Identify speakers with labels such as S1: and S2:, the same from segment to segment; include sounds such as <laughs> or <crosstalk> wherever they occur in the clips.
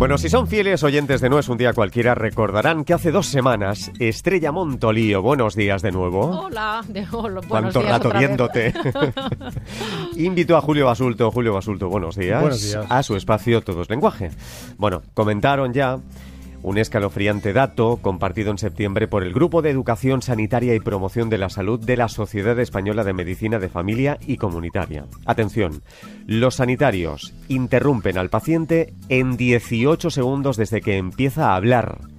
S1: Bueno, si son fieles oyentes de No es un día cualquiera, recordarán que hace dos semanas Estrella Montolío, buenos días de nuevo.
S2: Hola, de hola, buenos
S1: Cuánto
S2: días
S1: rato viéndote. <laughs> Invitó a Julio Basulto, Julio Basulto, buenos días,
S3: Buenos días.
S1: a su espacio Todo es Lenguaje. Bueno, comentaron ya un escalofriante dato compartido en septiembre por el Grupo de Educación Sanitaria y Promoción de la Salud de la Sociedad Española de Medicina de Familia y Comunitaria. Atención, los sanitarios interrumpen al paciente en 18 segundos desde que empieza a hablar.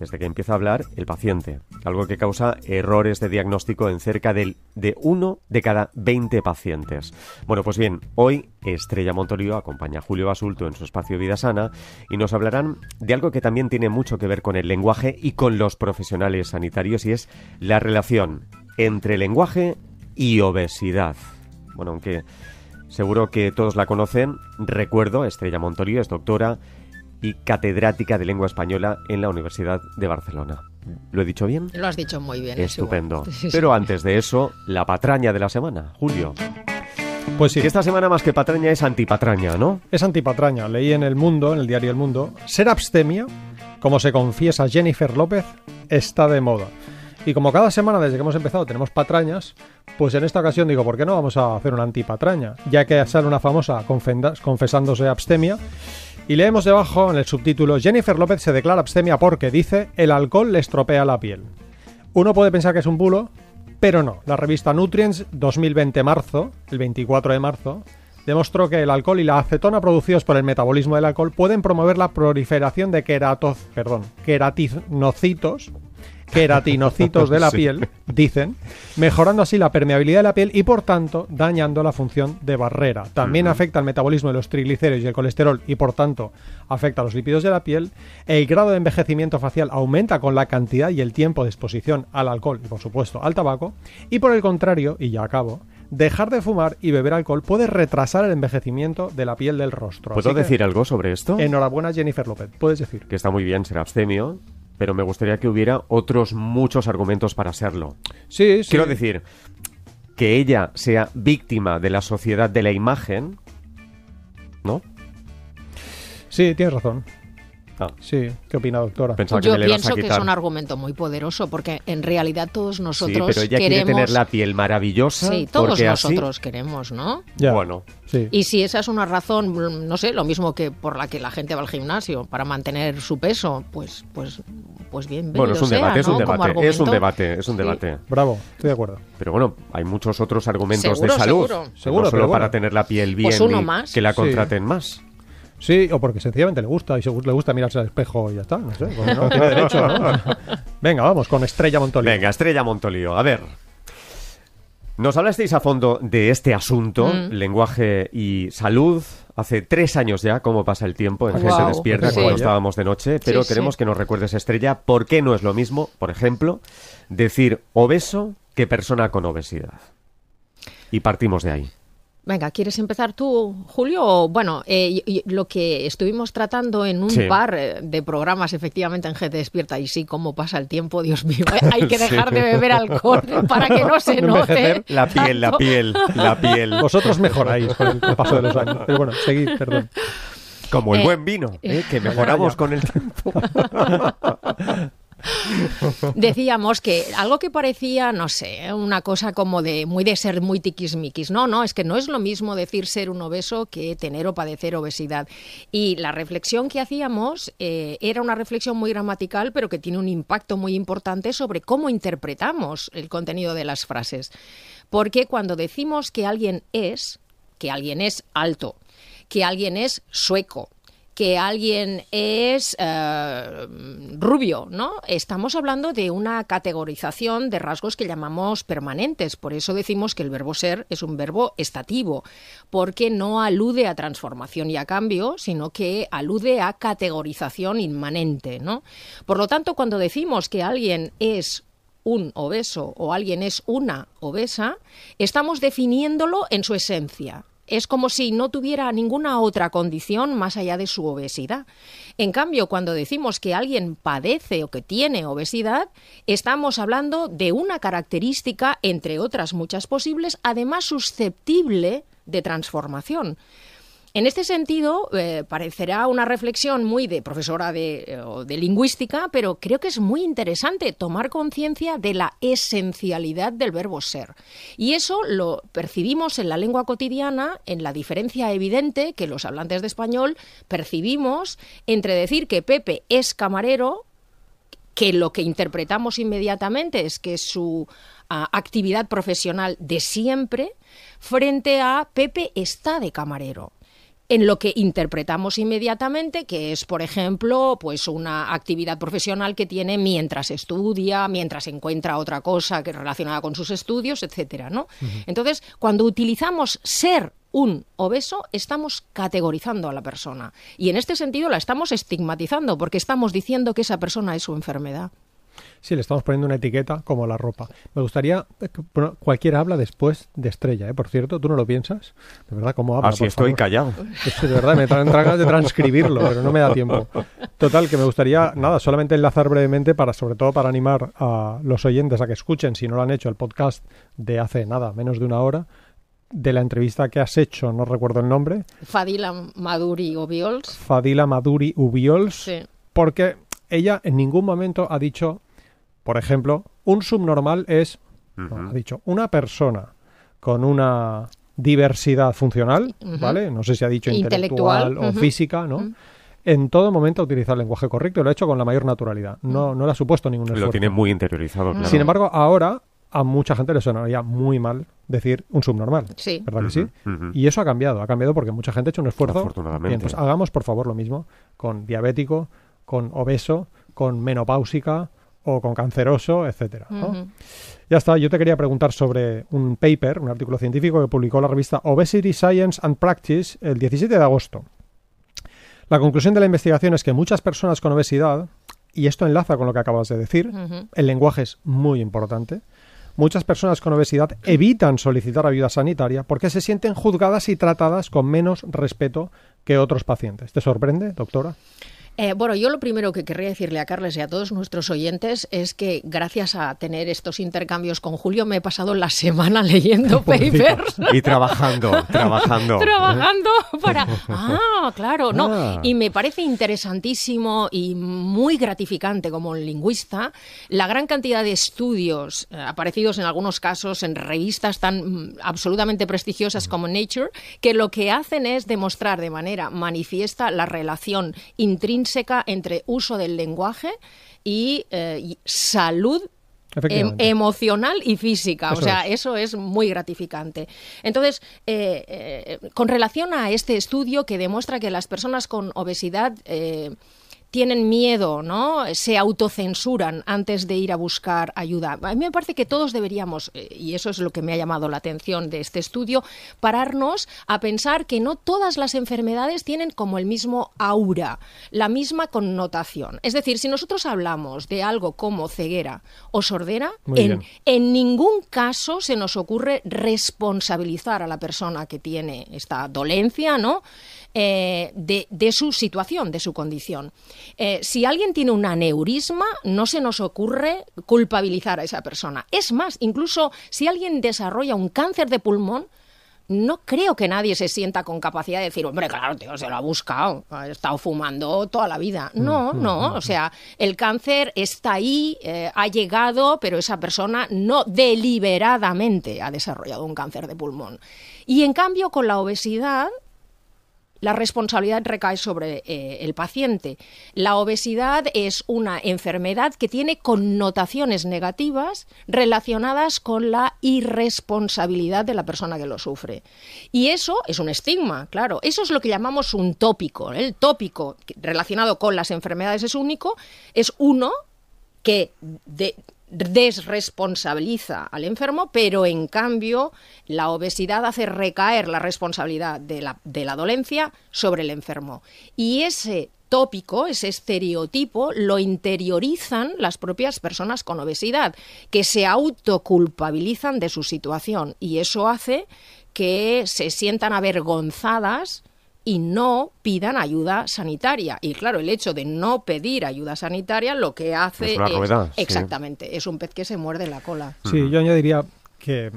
S1: Desde que empieza a hablar el paciente, algo que causa errores de diagnóstico en cerca del, de uno de cada 20 pacientes. Bueno, pues bien, hoy Estrella Montolío acompaña a Julio Basulto en su espacio Vida Sana y nos hablarán de algo que también tiene mucho que ver con el lenguaje y con los profesionales sanitarios y es la relación entre lenguaje y obesidad. Bueno, aunque seguro que todos la conocen, recuerdo, Estrella Montolío es doctora y catedrática de lengua española en la Universidad de Barcelona. ¿Lo he dicho bien?
S2: Lo has dicho muy bien. es
S1: Estupendo. <laughs>
S2: sí.
S1: Pero antes de eso, la patraña de la semana. Julio,
S3: Pues sí,
S1: que esta semana más que patraña es antipatraña, ¿no?
S3: es antipatraña. Leí en El Mundo, en el diario El Mundo, ser abstemia, como se confiesa Jennifer López, está de moda. Y como cada semana desde que hemos empezado tenemos patrañas, pues en esta ocasión digo, ¿por qué no vamos a hacer una antipatraña? Ya que sale una famosa confesándose abstemia. Y leemos debajo en el subtítulo, Jennifer López se declara abstemia porque dice, el alcohol le estropea la piel. Uno puede pensar que es un bulo, pero no. La revista Nutrients 2020 marzo, el 24 de marzo, demostró que el alcohol y la acetona producidos por el metabolismo del alcohol pueden promover la proliferación de queratos, perdón, queratinocitos, queratinocitos de la <laughs>
S1: Sí.
S3: piel, dicen, mejorando así la permeabilidad de la piel y por tanto dañando la función de barrera. También afecta al metabolismo de los triglicéridos y el colesterol y por tanto afecta a los lípidos de la piel. El grado de envejecimiento facial aumenta con la cantidad y el tiempo de exposición al alcohol y por supuesto al tabaco. Y por el contrario, y ya acabo, dejar de fumar y beber alcohol puede retrasar el envejecimiento de la piel del rostro.
S1: ¿Puedo
S3: Así que,
S1: decir algo sobre esto?
S3: Enhorabuena Jennifer López, puedes decir.
S1: Que está muy bien ser abstemio, pero me gustaría que hubiera otros muchos argumentos para serlo.
S3: Sí, sí.
S1: Quiero decir, que ella sea víctima de la sociedad de la imagen, ¿no?
S3: Sí, tienes razón.
S1: Ah,
S3: Sí, ¿qué opina doctora?
S1: pensaba que
S2: Yo
S1: me
S2: pienso que es un argumento muy poderoso porque en realidad todos
S1: Sí,
S2: nosotros
S1: pero ella
S2: queremos.
S1: quiere tener la piel maravillosa.
S2: Sí, todos
S1: así-
S2: nosotros queremos, ¿no?
S3: Ya.
S1: Bueno,
S3: Sí.
S2: Y si esa es una razón, no sé, lo mismo que por la que la gente va al gimnasio para mantener su peso, pues, pues, pues bien.
S1: bueno, es un
S2: sea,
S1: debate, es un debate, es un debate, es un
S2: Sí.
S1: debate.
S3: Bravo, estoy de acuerdo.
S1: Pero bueno, hay muchos otros argumentos
S2: Seguro,
S1: de salud.
S2: seguro.
S3: Seguro,
S1: no solo
S3: pero bueno.
S1: para tener la piel bien
S2: Pues uno
S1: y
S2: más.
S1: que la
S3: Sí.
S1: contraten más.
S3: Sí, o porque sencillamente le gusta y le gusta mirarse al espejo y ya está. No sé, pues no, tiene derecho, ¿no? Venga, vamos con Estrella Montolio.
S1: Venga, Estrella Montolío, a ver. Nos hablasteis a fondo de este asunto,
S2: Mm.
S1: lenguaje y salud, hace tres años ya, cómo pasa el tiempo en
S2: Guau,
S1: Gente Despierta,
S2: sí.
S1: cuando estábamos de noche, pero
S2: Sí,
S1: queremos
S2: sí.
S1: que nos recuerdes, Estrella, por qué no es lo mismo, por ejemplo, decir obeso que persona con obesidad. Y partimos de ahí.
S2: Venga, ¿quieres empezar tú, Julio? Bueno, eh, y- y lo que estuvimos tratando en un
S1: Sí.
S2: par eh, de programas, efectivamente, en Gente Despierta, y sí, cómo pasa el tiempo, Dios mío, eh, hay que <laughs>
S1: Sí.
S2: dejar de beber alcohol <laughs> para que no se
S3: No
S2: note.
S3: envejecer.
S1: La piel, la piel, la piel.
S3: Vosotros mejoráis con el, paso de los años. Pero bueno, seguid, perdón.
S1: Como el
S2: Eh,
S1: buen vino, ¿eh? que mejoramos <laughs> con el tiempo. <laughs>
S2: Decíamos que algo que parecía, no sé, una cosa como de muy de ser muy tiquismiquis. No, no, es que no es lo mismo decir ser un obeso que tener o padecer obesidad. Y la reflexión que hacíamos eh, era una reflexión muy gramatical, pero que tiene un impacto muy importante sobre cómo interpretamos el contenido de las frases. Porque cuando decimos que alguien es, que alguien es alto, que alguien es sueco, que alguien es eh, rubio, ¿no? Estamos hablando de una categorización de rasgos que llamamos permanentes. Por eso decimos que el verbo ser es un verbo estativo, porque no alude a transformación y a cambio, sino que alude a categorización inmanente, ¿no? Por lo tanto, cuando decimos que alguien es un obeso o alguien es una obesa, estamos definiéndolo en su esencia. Es como si no tuviera ninguna otra condición más allá de su obesidad. En cambio, cuando decimos que alguien padece o que tiene obesidad, estamos hablando de una característica, entre otras muchas posibles, además susceptible de transformación. En este sentido, eh, parecerá una reflexión muy de profesora de, eh, de, lingüística, pero creo que es muy interesante tomar conciencia de la esencialidad del verbo ser. Y eso lo percibimos en la lengua cotidiana, en la diferencia evidente que los hablantes de español percibimos entre decir que Pepe es camarero, que lo que interpretamos inmediatamente es que su uh, actividad profesional de siempre, frente a Pepe está de camarero en lo que interpretamos inmediatamente, que es, por ejemplo, pues una actividad profesional que tiene mientras estudia, mientras encuentra otra cosa que relacionada con sus estudios, etcétera, ¿no? Uh -huh. Entonces, cuando utilizamos ser un obeso, estamos categorizando a la persona. Y en este sentido la estamos estigmatizando, porque estamos diciendo que esa persona es su enfermedad.
S3: Sí, le estamos poniendo una etiqueta como la ropa. Me gustaría, bueno, cualquiera habla después de estrella, ¿eh? Por cierto, ¿tú no lo piensas? De verdad, ¿cómo habla?
S1: Así estoy
S3: favor?
S1: callado.
S3: Es, de verdad, me traen ganas de transcribirlo, pero no me da tiempo. Total, que me gustaría, nada, solamente enlazar brevemente para, sobre todo para animar a los oyentes a que escuchen, si no lo han hecho, el podcast de hace nada, menos de una hora, de la entrevista que has hecho, no recuerdo el nombre.
S2: Fadila Maduri Ubiols.
S3: Fadila Maduri Ubiols.
S2: Sí.
S3: Porque ella en ningún momento ha dicho, por ejemplo, un subnormal es, uh -huh. no, ha dicho, una persona con una diversidad funcional, uh -huh. ¿vale? No sé si ha dicho intelectual, intelectual o uh -huh. física, ¿no? En todo momento utiliza el lenguaje correcto y lo ha hecho con la mayor naturalidad. No, no le ha supuesto ningún esfuerzo.
S1: Lo tiene muy interiorizado, claro.
S3: Sin embargo, ahora a mucha gente le sonaría muy mal decir un subnormal.
S2: Sí.
S3: ¿Verdad que sí? Y eso ha cambiado. Ha cambiado porque mucha gente ha hecho un esfuerzo.
S1: Afortunadamente.
S3: Bien, pues hagamos, por favor, lo mismo con diabético, con obeso, con menopáusica o con canceroso, etcétera. Ya está, yo te quería preguntar sobre un paper, un artículo científico que publicó la revista Obesity Science and Practice el 17 de agosto. La conclusión de la investigación es que muchas personas con obesidad, y esto enlaza con lo que acabas de decir, el lenguaje es muy importante, muchas personas con obesidad evitan solicitar ayuda sanitaria porque se sienten juzgadas y tratadas con menos respeto que otros pacientes. ¿Te sorprende, doctora?
S2: Eh, bueno, yo lo primero que querría decirle a Carles y a todos nuestros oyentes es que gracias a tener estos intercambios con Julio me he pasado la semana <laughs> leyendo papers.
S1: Y trabajando, <laughs> trabajando.
S2: Trabajando para... Ah, claro, no.
S1: Ah.
S2: Y me parece interesantísimo y muy gratificante como lingüista la gran cantidad de estudios eh, aparecidos en algunos casos en revistas tan mm, absolutamente prestigiosas como Nature, que lo que hacen es demostrar de manera manifiesta la relación intrínseca entre uso del lenguaje y, eh, y salud em- emocional y física.
S3: Eso
S2: o sea,
S3: es.
S2: eso es muy gratificante. Entonces, eh, eh, con relación a este estudio que demuestra que las personas con obesidad eh, tienen miedo, ¿no? Se autocensuran antes de ir a buscar ayuda. A mí me parece que todos deberíamos, eh, y eso es lo que me ha llamado la atención de este estudio, pararnos a pensar que no todas las enfermedades tienen como el mismo aura, la misma connotación. Es decir, si nosotros hablamos de algo como ceguera o sordera, en, en ningún caso se nos ocurre responsabilizar a la persona que tiene esta dolencia, ¿no? Eh, de, de su situación, de su condición. Eh, si alguien tiene un aneurisma, no se nos ocurre culpabilizar a esa persona. Es más, incluso si alguien desarrolla un cáncer de pulmón, no creo que nadie se sienta con capacidad de decir, hombre, claro, tío, se lo ha buscado, ha estado fumando toda la vida. No, no, o sea, el cáncer está ahí, eh, ha llegado, pero esa persona no deliberadamente ha desarrollado un cáncer de pulmón. Y en cambio, con la obesidad, la responsabilidad recae sobre eh, el paciente. La obesidad es una enfermedad que tiene connotaciones negativas relacionadas con la irresponsabilidad de la persona que lo sufre. Y eso es un estigma, claro. Eso es lo que llamamos un tópico. El tópico relacionado con las enfermedades es único, es uno que de- desresponsabiliza al enfermo, pero en cambio la obesidad hace recaer la responsabilidad de la, de la dolencia sobre el enfermo. Y ese tópico, ese estereotipo, lo interiorizan las propias personas con obesidad, que se autoculpabilizan de su situación. Y eso hace que se sientan avergonzadas y no pidan ayuda sanitaria. Y claro, el hecho de no pedir ayuda sanitaria lo que hace
S1: Es una rueda, sí.
S2: exactamente, es un pez que se muerde la cola.
S3: Sí, yo añadiría que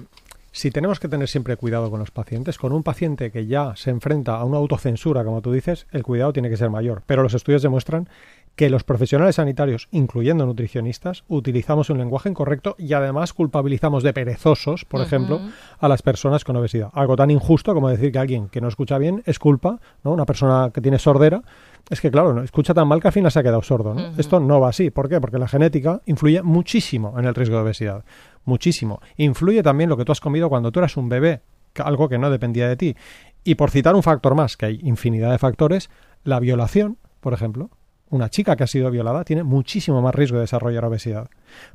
S3: si tenemos que tener siempre cuidado con los pacientes, con un paciente que ya se enfrenta a una autocensura, como tú dices, el cuidado tiene que ser mayor. Pero los estudios demuestran que los profesionales sanitarios, incluyendo nutricionistas, utilizamos un lenguaje incorrecto y además culpabilizamos de perezosos, por ejemplo, a las personas con obesidad. Algo tan injusto como decir que alguien que no escucha bien es culpa, ¿no? Una persona que tiene sordera, es que claro, no, escucha tan mal que al final se ha quedado sordo, ¿no? Esto no va así. ¿Por qué? Porque la genética influye muchísimo en el riesgo de obesidad. Muchísimo. Influye también lo que tú has comido cuando tú eras un bebé, algo que no dependía de ti. Y por citar un factor más, que hay infinidad de factores, la violación, por ejemplo, una chica que ha sido violada tiene muchísimo más riesgo de desarrollar obesidad.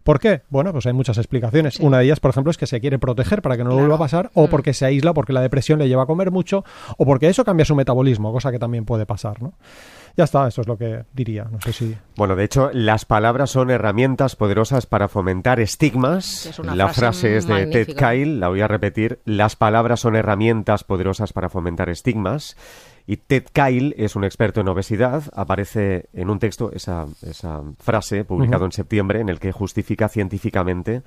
S3: ¿Por qué? Bueno, pues hay muchas explicaciones. Una de ellas, por ejemplo, es que se quiere proteger para que no lo vuelva a pasar, o mm. porque se aísla, porque la depresión le lleva a comer mucho, o porque eso cambia su metabolismo, cosa que también puede pasar, ¿no? Ya está, eso es lo que diría. No sé si.
S1: Bueno, de hecho, las palabras son herramientas poderosas para fomentar estigmas. la frase, es de Ted Kyle, la voy a repetir. Las palabras son herramientas poderosas para fomentar estigmas. Y Ted Kyle es un experto en obesidad. Aparece en un texto esa, esa frase publicado en septiembre en el que justifica científicamente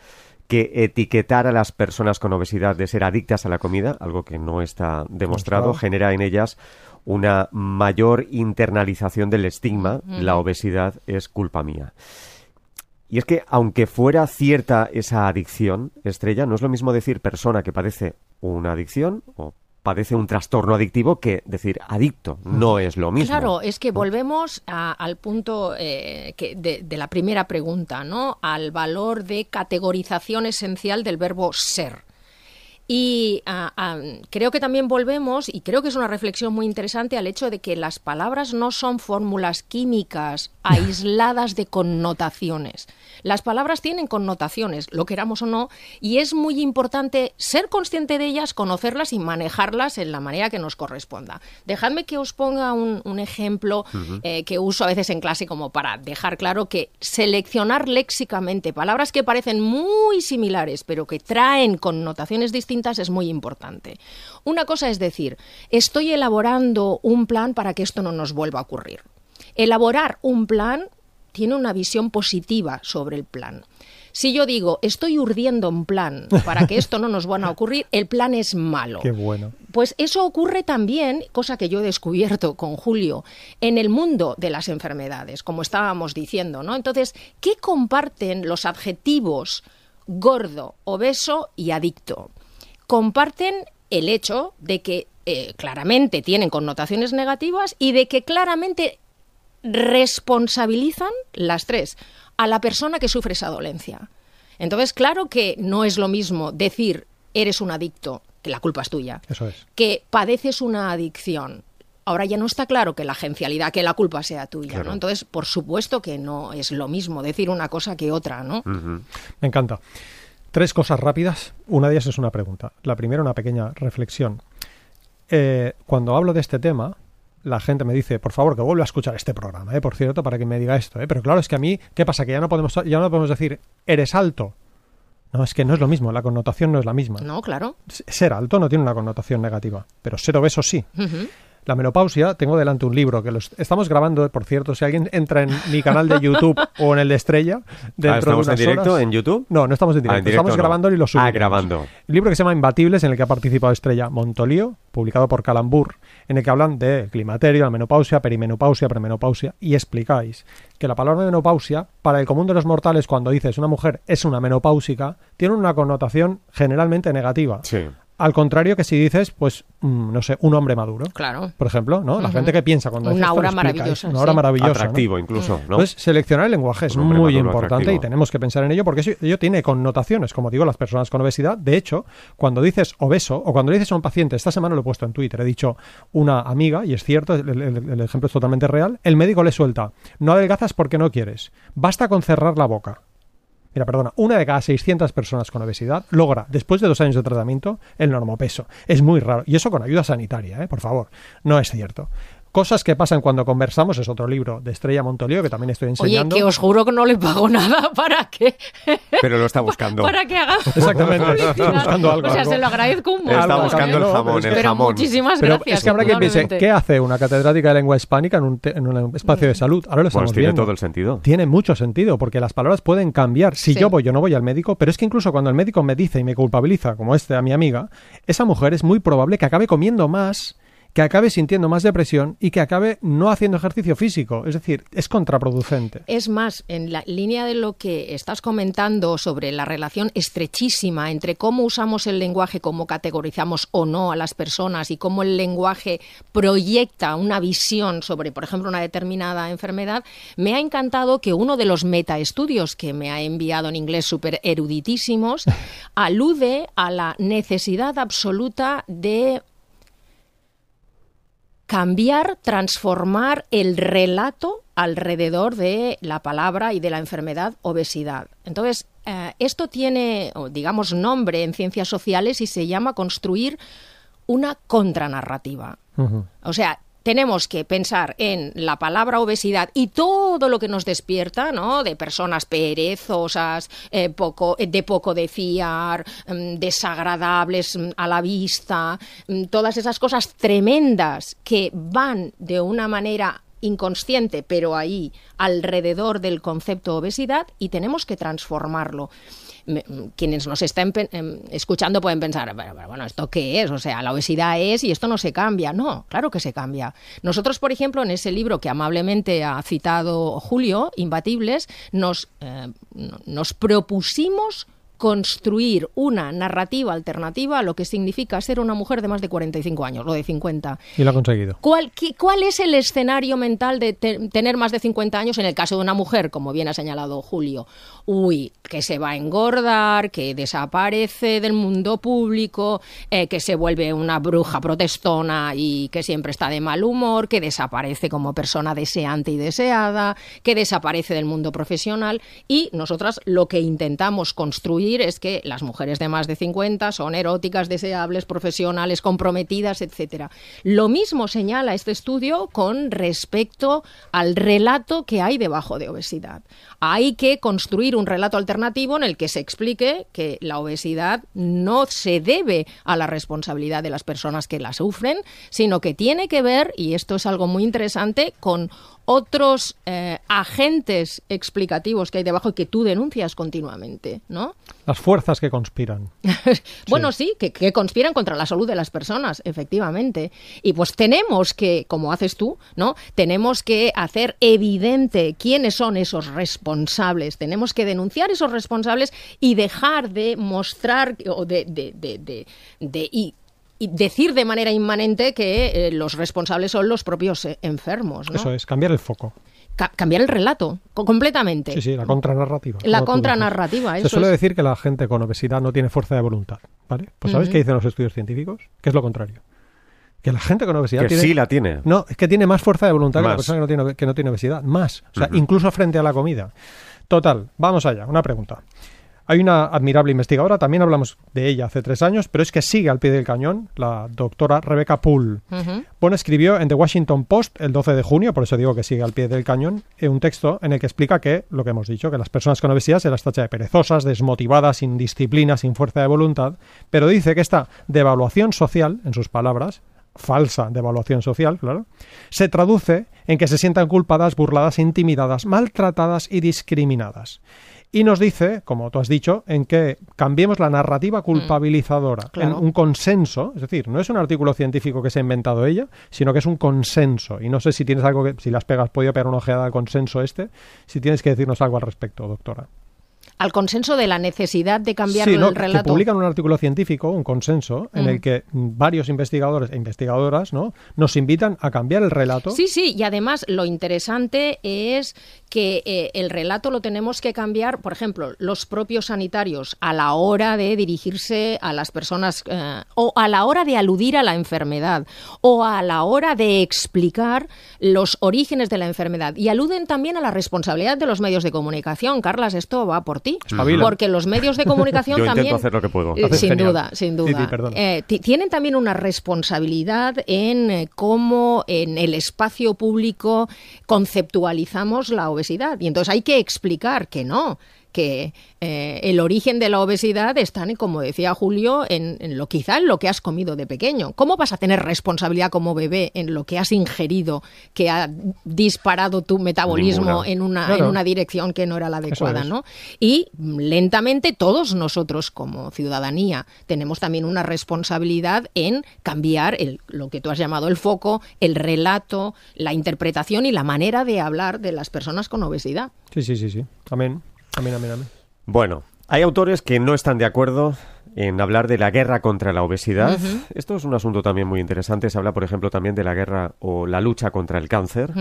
S1: que etiquetar a las personas con obesidad de ser adictas a la comida, algo que no está demostrado, genera en ellas una mayor internalización del estigma, la obesidad es culpa mía. Y es que aunque fuera cierta esa adicción, Estrella, no es lo mismo decir persona que padece una adicción o padece un trastorno adictivo que decir adicto. No es lo mismo.
S2: Claro, es que volvemos al punto eh, que de, de, la primera pregunta, ¿no? Al valor de categorización esencial del verbo ser. Y ah, ah, creo que también volvemos, y creo que es una reflexión muy interesante, al hecho de que las palabras no son fórmulas químicas <laughs> aisladas de connotaciones. Las palabras tienen connotaciones, lo queramos o no, y es muy importante ser consciente de ellas, conocerlas y manejarlas en la manera que nos corresponda. Dejadme que os ponga un, ejemplo eh, que uso a veces en clase como para dejar claro que seleccionar léxicamente palabras que parecen muy similares, pero que traen connotaciones distintas, es muy importante. Una cosa es decir, estoy elaborando un plan para que esto no nos vuelva a ocurrir. Elaborar un plan tiene una visión positiva sobre el plan. Si yo digo, estoy urdiendo un plan para que esto no nos vuelva a ocurrir, el plan es malo.
S3: Qué bueno.
S2: Pues eso ocurre también, cosa que yo he descubierto con Julio, en el mundo de las enfermedades, como estábamos diciendo, ¿no? Entonces, ¿qué comparten los adjetivos gordo, obeso y adicto? comparten el hecho de que eh, claramente tienen connotaciones negativas y de que claramente responsabilizan las tres a la persona que sufre esa dolencia. Entonces, claro que no es lo mismo decir eres un adicto, que la culpa es tuya,
S3: Eso es.
S2: que padeces una adicción. Ahora ya no está claro que la agencialidad, que la culpa sea tuya, ¿no? Entonces, por supuesto que no es lo mismo decir una cosa que otra, ¿no?
S3: Me encanta. Tres cosas rápidas. Una de ellas es una pregunta. La primera, una pequeña reflexión. Eh, cuando hablo de este tema, la gente me dice, por favor, que vuelva a escuchar este programa, ¿eh? por cierto, para que me diga esto. ¿eh? Pero claro, es que a mí, ¿qué pasa? Que ya no podemos, ya no podemos decir, eres alto. No, es que no es lo mismo, la connotación no es la misma.
S2: No, claro.
S3: Ser alto no tiene una connotación negativa, pero ser obeso sí. La menopausia, tengo delante un libro que los estamos grabando, por cierto, si alguien entra en mi canal de YouTube <laughs> o en el de Estrella,
S1: dentro ¿Estamos en directo en YouTube?
S3: No, no estamos en directo, ah, estamos grabando y lo subimos.
S1: Ah, grabando.
S3: El libro que se llama Imbatibles, en el que ha participado Estrella Montolío, publicado por Calambur, en el que hablan de climaterio, la menopausia, perimenopausia, premenopausia, y explicáis que la palabra menopausia, para el común de los mortales, cuando dices una mujer es una menopáusica, tiene una connotación generalmente negativa.
S1: Sí.
S3: Al contrario que si dices, pues, mm, no sé, un hombre maduro.
S2: Claro.
S3: Por ejemplo, ¿no? La gente que piensa cuando
S2: Una aura maravillosa.
S3: Una aura maravillosa.
S1: Atractivo, incluso. ¿no?
S3: Pues seleccionar el lenguaje es muy importante y tenemos que pensar en ello porque eso, ello tiene connotaciones, como digo, las personas con obesidad. De hecho, cuando dices obeso o cuando dices a un paciente, esta semana lo he puesto en Twitter, he dicho una amiga, y es cierto, el ejemplo es totalmente real, el médico le suelta, no adelgazas porque no quieres, basta con cerrar la boca. Mira, perdona, una de cada 600 personas con obesidad logra, después de dos años de tratamiento, el normopeso. Es muy raro. Y eso con ayuda sanitaria, ¿eh? por favor. No es cierto. Cosas que pasan cuando conversamos es otro libro de Estrella Montolio que también estoy enseñando.
S2: Oye, que os juro que no le pago nada <laughs> para que.
S1: Pero lo está buscando.
S2: para que haga.
S3: Exactamente. <laughs> Está buscando algo.
S2: O sea,
S3: algo.
S2: se lo agradezco un montón.
S1: Está
S3: Algo,
S1: buscando el jamón,
S3: pero
S1: el
S3: que-
S2: muchísimas
S3: Pero
S2: gracias.
S3: es que habrá quien piense,
S2: indudablemente.
S3: ¿qué hace una catedrática de lengua hispánica en un, te- en un espacio de salud? Ahora lo estamos
S1: Pues tiene
S3: viendo.
S1: todo el sentido.
S3: Tiene mucho sentido, porque las palabras pueden cambiar. Si
S2: Sí.
S3: yo voy, yo no voy al médico, pero es que incluso cuando el médico me dice y me culpabiliza, como este a mi amiga, esa mujer es muy probable que acabe comiendo más, que acabe sintiendo más depresión y que acabe no haciendo ejercicio físico. Es decir, es contraproducente.
S2: Es más, en la línea de lo que estás comentando sobre la relación estrechísima entre cómo usamos el lenguaje, cómo categorizamos o no a las personas y cómo el lenguaje proyecta una visión sobre, por ejemplo, una determinada enfermedad, me ha encantado que uno de los metaestudios que me ha enviado en inglés súper eruditísimos <laughs> alude a la necesidad absoluta de cambiar, transformar el relato alrededor de la palabra y de la enfermedad obesidad. Entonces, eh, esto tiene, digamos, nombre en ciencias sociales y se llama construir una contranarrativa. O sea, tenemos que pensar en la palabra obesidad y todo lo que nos despierta, ¿no? De personas perezosas, eh, poco, eh, de poco de fiar, mm, desagradables mm, a la vista, mm, todas esas cosas tremendas que van de una manera inconsciente, pero ahí alrededor del concepto obesidad y tenemos que transformarlo quienes nos están em, escuchando pueden pensar, "Pero, bueno, ¿esto qué es? O sea, la obesidad es y esto no se cambia. No, claro que se cambia. Nosotros, por ejemplo, en ese libro que amablemente ha citado Julio, Imbatibles, nos, eh, no- nos propusimos construir una narrativa alternativa a lo que significa ser una mujer de más de 45 años o de 50.
S3: Y lo ha conseguido.
S2: ¿Cuál, qué- cuál es el escenario mental de te- tener más de 50 años en el caso de una mujer, como bien ha señalado Julio? Uy, que se va a engordar, que desaparece del mundo público, eh, que se vuelve una bruja protestona y que siempre está de mal humor, que desaparece como persona deseante y deseada, que desaparece del mundo profesional. Y nosotras lo que intentamos construir es que las mujeres de más de 50 son eróticas, deseables, profesionales, comprometidas, etcétera. Lo mismo señala este estudio con respecto al relato que hay debajo de obesidad. Hay que construir un relato alternativo en el que se explique que la obesidad no se debe a la responsabilidad de las personas que la sufren, sino que tiene que ver, y esto es algo muy interesante, con otros eh, agentes explicativos que hay debajo y que tú denuncias continuamente, ¿no?
S3: Las fuerzas que conspiran. <laughs>
S2: Bueno, sí, que, que conspiran contra la salud de las personas, efectivamente. Y pues tenemos que, como haces tú, ¿no? Tenemos que hacer evidente quiénes son esos responsables. Tenemos que denunciar esos responsables y dejar de mostrar o de, de, de, de- de- y, y decir de manera inmanente que eh, los responsables son los propios eh, enfermos, ¿no?
S3: Eso es, cambiar el foco.
S2: Ca- cambiar el relato co- completamente.
S3: Sí, sí, la contranarrativa.
S2: La contranarrativa, eso
S3: Se suele
S2: es.
S3: decir que la gente con obesidad no tiene fuerza de voluntad, ¿vale? Pues ¿sabes
S2: Ujú.
S3: qué dicen los estudios científicos? Que es lo contrario. Que la gente con obesidad
S1: Que
S3: tiene...
S1: sí la tiene.
S3: No, es que tiene más fuerza de voluntad que la persona que no tiene, que no tiene obesidad. Más. O sea, incluso frente a la comida. Total, vamos allá. Una pregunta. Hay una admirable investigadora, también hablamos de ella hace tres años, pero es que sigue al pie del cañón, la doctora Rebecca Poole.
S2: Ujú.
S3: Bueno, escribió en The Washington Post el 12 de junio, por eso digo que sigue al pie del cañón, eh, un texto en el que explica que, lo que hemos dicho, que las personas con obesidad se las tacha de perezosas, desmotivadas, sin disciplina, sin fuerza de voluntad, pero dice que esta devaluación social, en sus palabras, falsa devaluación social, claro, se traduce en que se sientan culpadas, burladas, intimidadas, maltratadas y discriminadas. Y nos dice, como tú has dicho, en que cambiemos la narrativa culpabilizadora
S2: Claro.
S3: en un consenso, es decir, no es un artículo científico que se ha inventado ella, sino que es un consenso. Y no sé si tienes algo que, si pegado, has podido pegar una ojeada al consenso este, si tienes que decirnos algo al respecto, doctora.
S2: Al consenso de la necesidad de cambiar
S3: Sí,
S2: el
S3: ¿no? que
S2: relato.
S3: publican un artículo científico, un consenso, en
S2: Mm.
S3: el que varios investigadores e investigadoras ¿no? nos invitan a cambiar el relato.
S2: Sí, sí, y además lo interesante es que eh, el relato lo tenemos que cambiar, por ejemplo, los propios sanitarios a la hora de dirigirse a las personas eh, o a la hora de aludir a la enfermedad o a la hora de explicar los orígenes de la enfermedad y aluden también a la responsabilidad de los medios de comunicación. Carlas, esto va por por ti.
S3: Espabila.
S2: Porque los medios de <laughs> comunicación
S1: Yo
S2: también...
S1: hacer lo que puedo.
S2: Eh, sin
S3: genial.
S2: duda, sin
S3: Sí, sí,
S2: duda. Eh, ti- tienen también una responsabilidad en eh, cómo en el espacio público conceptualizamos la obesidad. Y entonces hay que explicar que no que eh, el origen de la obesidad está, en, como decía Julio, en, en lo quizá en lo que has comido de pequeño. ¿Cómo vas a tener responsabilidad como bebé en lo que has ingerido que ha disparado tu metabolismo
S1: Ninguna.
S2: en una,
S3: Claro.
S2: en una dirección que no era la adecuada,
S3: es.
S2: ¿no? Y lentamente todos nosotros como ciudadanía tenemos también una responsabilidad en cambiar el- lo que tú has llamado el foco, el relato, la interpretación y la manera de hablar de las personas con obesidad.
S3: Sí, sí, sí, sí. Amén. Amén, amén, amén.
S1: Bueno, hay autores que no están de acuerdo en hablar de la guerra contra la obesidad. Esto es un asunto también muy interesante. Se habla, por ejemplo, también de la guerra o la lucha contra el cáncer.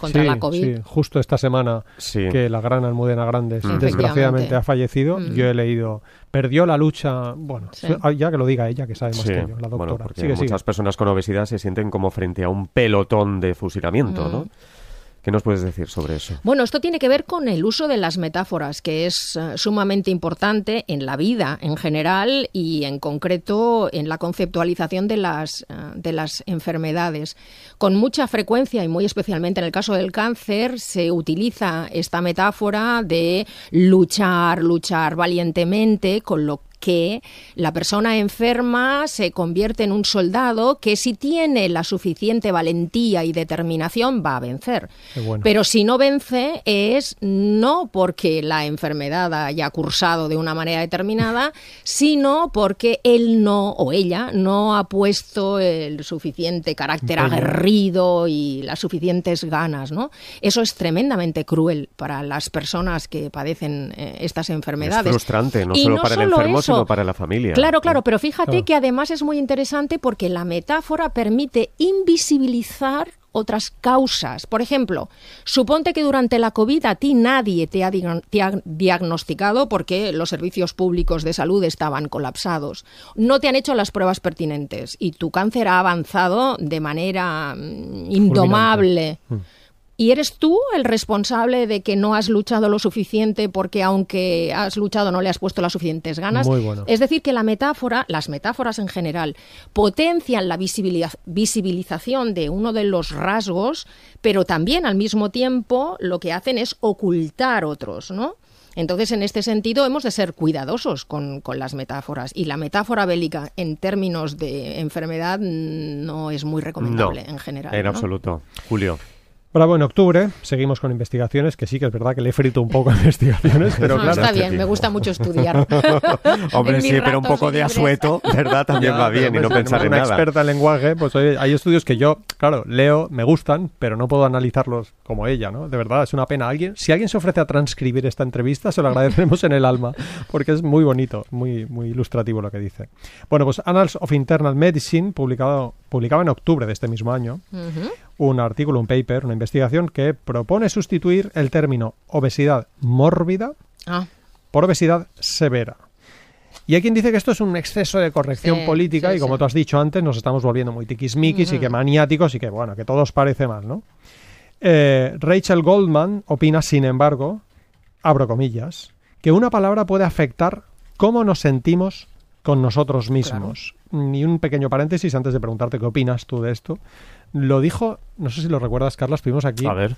S2: Contra
S3: Sí,
S2: la COVID.
S3: sí, justo esta semana
S1: Sí.
S3: que la gran Almudena Grandes desgraciadamente ha fallecido, yo he leído, perdió la lucha, bueno,
S2: Sí.
S3: ya que lo diga ella, que sabe más
S1: Sí,
S3: que yo, la doctora.
S1: bueno, porque
S3: Sigue, sigue.
S1: muchas personas con obesidad se sienten como frente a un pelotón de fusilamiento, ¿no? ¿Qué nos puedes decir sobre eso?
S2: Bueno, esto tiene que ver con el uso de las metáforas, que es eh, sumamente importante en la vida en general y en concreto en la conceptualización de las, eh, de las enfermedades. Con mucha frecuencia y muy especialmente en el caso del cáncer se utiliza esta metáfora de luchar, luchar valientemente con lo que la persona enferma se convierte en un soldado que si tiene la suficiente valentía y determinación va a vencer.
S3: Bueno.
S2: Pero si no vence es no porque la enfermedad haya cursado de una manera determinada, <laughs> sino porque él no o ella no ha puesto el suficiente carácter aguerrido y las suficientes ganas, ¿no? Eso es tremendamente cruel para las personas que padecen eh, estas enfermedades.
S1: Es frustrante, no
S2: Y
S1: solo
S2: no
S1: para el enfermo, para la familia.
S2: Claro, claro, pero fíjate
S3: Claro.
S2: que además es muy interesante porque la metáfora permite invisibilizar otras causas. Por ejemplo, suponte que durante la COVID a ti nadie te ha, diagn- te ha diagnosticado porque los servicios públicos de salud estaban colapsados. No te han hecho las pruebas pertinentes y tu cáncer ha avanzado de manera mm, indomable. ¿Y eres tú el responsable de que no has luchado lo suficiente porque aunque has luchado no le has puesto las suficientes ganas?
S3: Muy bueno.
S2: Es decir, que la metáfora, las metáforas en general, potencian la visibiliza- visibilización de uno de los rasgos, pero también al mismo tiempo lo que hacen es ocultar otros, ¿no? Entonces, en este sentido, hemos de ser cuidadosos con, con las metáforas. Y la metáfora bélica en términos de enfermedad mm, no es muy
S1: No,
S2: recomendable en general.
S1: En
S2: ¿no?
S1: absoluto. Julio.
S3: Bravo, en octubre seguimos con investigaciones, que sí que es verdad que le he frito un poco a <laughs> investigaciones, pero
S2: No,
S3: claro.
S2: está bien, me gusta mucho estudiar. <laughs>
S1: Hombre, sí, pero un poco de asueto, ¿verdad? También
S3: Ya,
S1: va bien y no pensar en
S3: una
S1: nada.
S3: experta en lenguaje, pues oye, hay estudios que yo, claro, leo, me gustan, pero no puedo analizarlos como ella, ¿no? De verdad, es una pena. Alguien, si alguien se ofrece a transcribir esta entrevista, se lo agradeceremos en el alma, porque es muy bonito, muy, muy ilustrativo lo que dice. Bueno, pues Annals of Internal Medicine, publicado, publicaba en octubre de este mismo año,
S2: Ujú.
S3: Un artículo, un paper, una investigación que propone sustituir el término obesidad mórbida
S2: Ah,
S3: por obesidad severa. Y hay quien dice que esto es un exceso de corrección
S2: Sí,
S3: política
S2: sí,
S3: y como
S2: sí.
S3: tú has dicho antes, nos estamos volviendo muy tiquismiquis y que maniáticos y que, bueno, que todo os parece mal, ¿no? Eh, Rachel Goldman opina, sin embargo, abro comillas, que una palabra puede afectar cómo nos sentimos con nosotros mismos. Y un pequeño paréntesis antes de preguntarte qué opinas tú de esto. Lo dijo, no sé si lo recuerdas, Carlas, fuimos aquí
S1: A ver.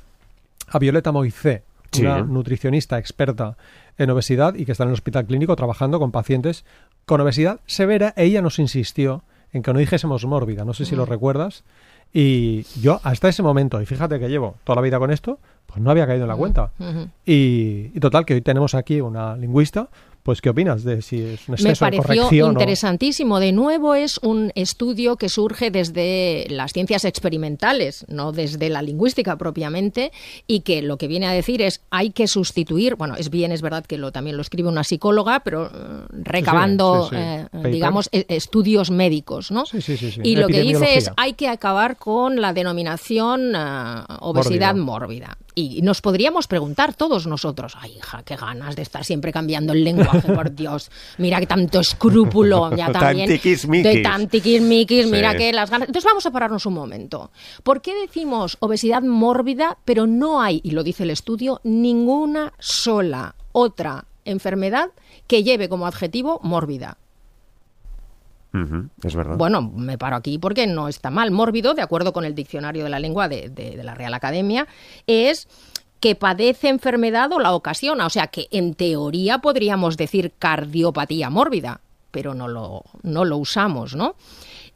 S3: a Violeta Moicé,
S1: Sí.
S3: una nutricionista experta en obesidad y que está en el hospital clínico trabajando con pacientes con obesidad severa. Ella nos insistió en que no dijésemos mórbida, no sé si lo recuerdas. Y yo hasta ese momento, y fíjate que llevo toda la vida con esto, pues no había caído en la cuenta.
S2: ujú.
S3: Y, y total, que hoy tenemos aquí una lingüista, pues ¿qué opinas de si es un
S2: Me
S3: exceso de
S2: pareció
S3: o-
S2: interesantísimo. De nuevo, es un estudio que surge desde las ciencias experimentales, no desde la lingüística propiamente, y que lo que viene a decir es hay que sustituir, bueno, es bien, es verdad que lo, también lo escribe una psicóloga, pero eh, recabando,
S3: sí, sí.
S2: eh, digamos, e- estudios médicos, ¿no?
S3: Sí, sí, sí, sí.
S2: Y lo que dice es hay que acabar con la denominación eh, obesidad mórbida. Y nos podríamos preguntar todos nosotros, ay hija, qué ganas de estar siempre cambiando el lenguaje, <laughs> por Dios. Mira que tanto escrúpulo, ya <laughs> también. De tan tiquismiquis,
S1: Sí.
S2: mira que las ganas. Entonces vamos a pararnos un momento. ¿Por qué decimos obesidad mórbida, pero no hay, y lo dice el estudio, ninguna sola otra enfermedad que lleve como adjetivo mórbida.
S1: Es verdad.
S2: Bueno, me paro aquí porque no está mal. Mórbido, de acuerdo con el diccionario de la lengua de la Real Academia, es que padece enfermedad o la ocasiona. O sea que en teoría podríamos decir cardiopatía mórbida, pero no lo, no lo usamos, ¿no?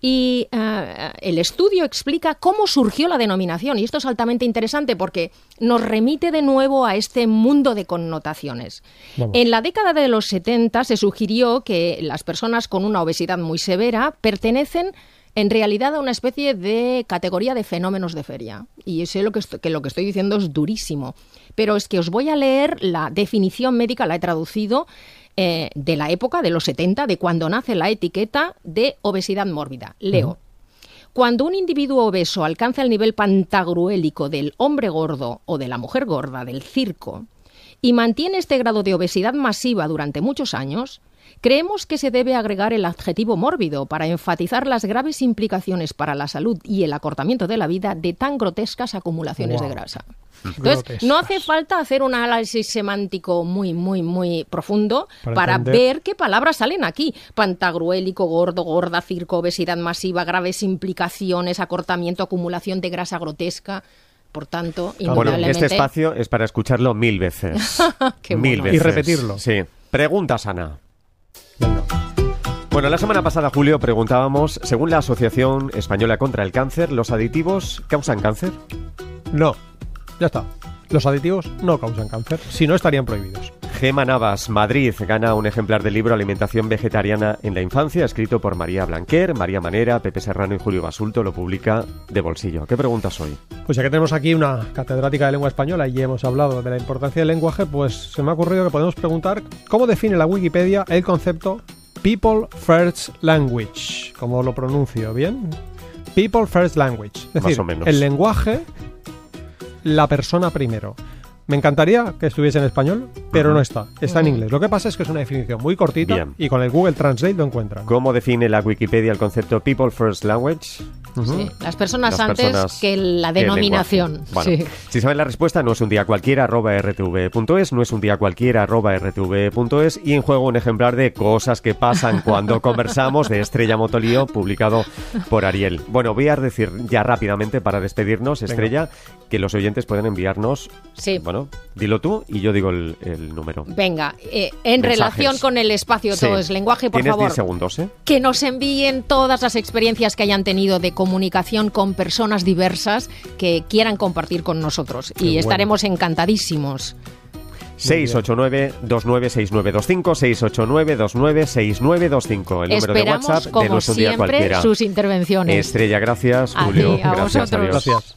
S2: Y eh, el estudio explica cómo surgió la denominación, y esto es altamente interesante porque nos remite de nuevo a este mundo de connotaciones.
S3: Vamos.
S2: En la década de los 70 se sugirió que las personas con una obesidad muy severa pertenecen en realidad a una especie de categoría de fenómenos de feria. Y sé lo que, lo que estoy diciendo es durísimo. Pero es que os voy a leer la definición médica, la he traducido, eh, de la época de los 70, de cuando nace la etiqueta de obesidad mórbida. Leo. Cuando un individuo obeso alcanza el nivel pantagruélico del hombre gordo o de la mujer gorda del circo y mantiene este grado de obesidad masiva durante muchos años, creemos que se debe agregar el adjetivo mórbido para enfatizar las graves implicaciones para la salud y el acortamiento de la vida de tan grotescas acumulaciones de grasa. Entonces, no hace falta hacer un análisis semántico muy, muy, muy profundo
S3: Para
S2: ver qué palabras salen aquí. Pantagruélico, gordo, gorda, circo, obesidad masiva, graves implicaciones, acortamiento, acumulación de grasa grotesca. Por tanto,
S1: bueno, este espacio es para escucharlo mil veces. <laughs>
S2: Qué
S1: mil
S2: bueno.
S3: Y
S1: veces.
S3: repetirlo.
S1: Sí. Preguntas, Ana. Bueno, la semana pasada, Julio, preguntábamos, según la Asociación Española contra el Cáncer, ¿los aditivos causan cáncer?
S3: No, ya está. Los aditivos no causan cáncer, si no estarían prohibidos.
S1: Gema Navas, Madrid, gana un ejemplar del libro Alimentación Vegetariana en la Infancia, escrito por María Blanquer, María Manera, Pepe Serrano y Julio Basulto. Lo publica de bolsillo. ¿Qué preguntas hoy?
S3: Pues ya que tenemos aquí una catedrática de lengua española y hemos hablado de la importancia del lenguaje, pues se me ha ocurrido que podemos preguntar cómo define la Wikipedia el concepto People First Language. ¿Cómo lo pronuncio? ¿Bien? People First Language. Es
S1: Más
S3: decir,
S1: o menos.
S3: el lenguaje, la persona primero. Me encantaría que estuviese en español, pero no está. Está en inglés. Lo que pasa es que es una definición muy cortita
S1: Bien.
S3: y con el Google Translate lo encuentran.
S1: ¿Cómo define la Wikipedia el concepto People First Language?
S2: Sí, las personas
S1: Las
S2: antes
S1: personas
S2: que la denominación.
S1: Bueno,
S2: Sí.
S1: si saben la respuesta, no es un día cualquiera, arroba rtv.es, no es un día cualquiera, arroba rtv.es, y en juego un ejemplar de cosas que pasan cuando <laughs> conversamos de Estrella Motolío, publicado por Ariel. Bueno, voy a decir ya rápidamente para despedirnos, Estrella, que los oyentes pueden enviarnos,
S2: Sí.
S1: bueno, dilo tú y yo digo el, el número.
S2: Venga, eh, en
S1: Mensajes.
S2: relación con el espacio
S1: Sí.
S2: todo es lenguaje, por
S1: Tienes
S2: favor,
S1: 10 segundos, ¿eh?
S2: que nos envíen todas las experiencias que hayan tenido de comunicación con personas diversas que quieran compartir con nosotros. y
S3: bueno.
S2: estaremos encantadísimos.
S1: 689-296925, 689-296925, el número de WhatsApp de
S2: como
S1: un día cualquiera.
S2: sus intervenciones.
S1: Estrella, gracias.
S2: A
S1: Julio,
S2: ti, a
S1: gracias.
S2: vosotros.
S1: Adiós.
S3: Gracias.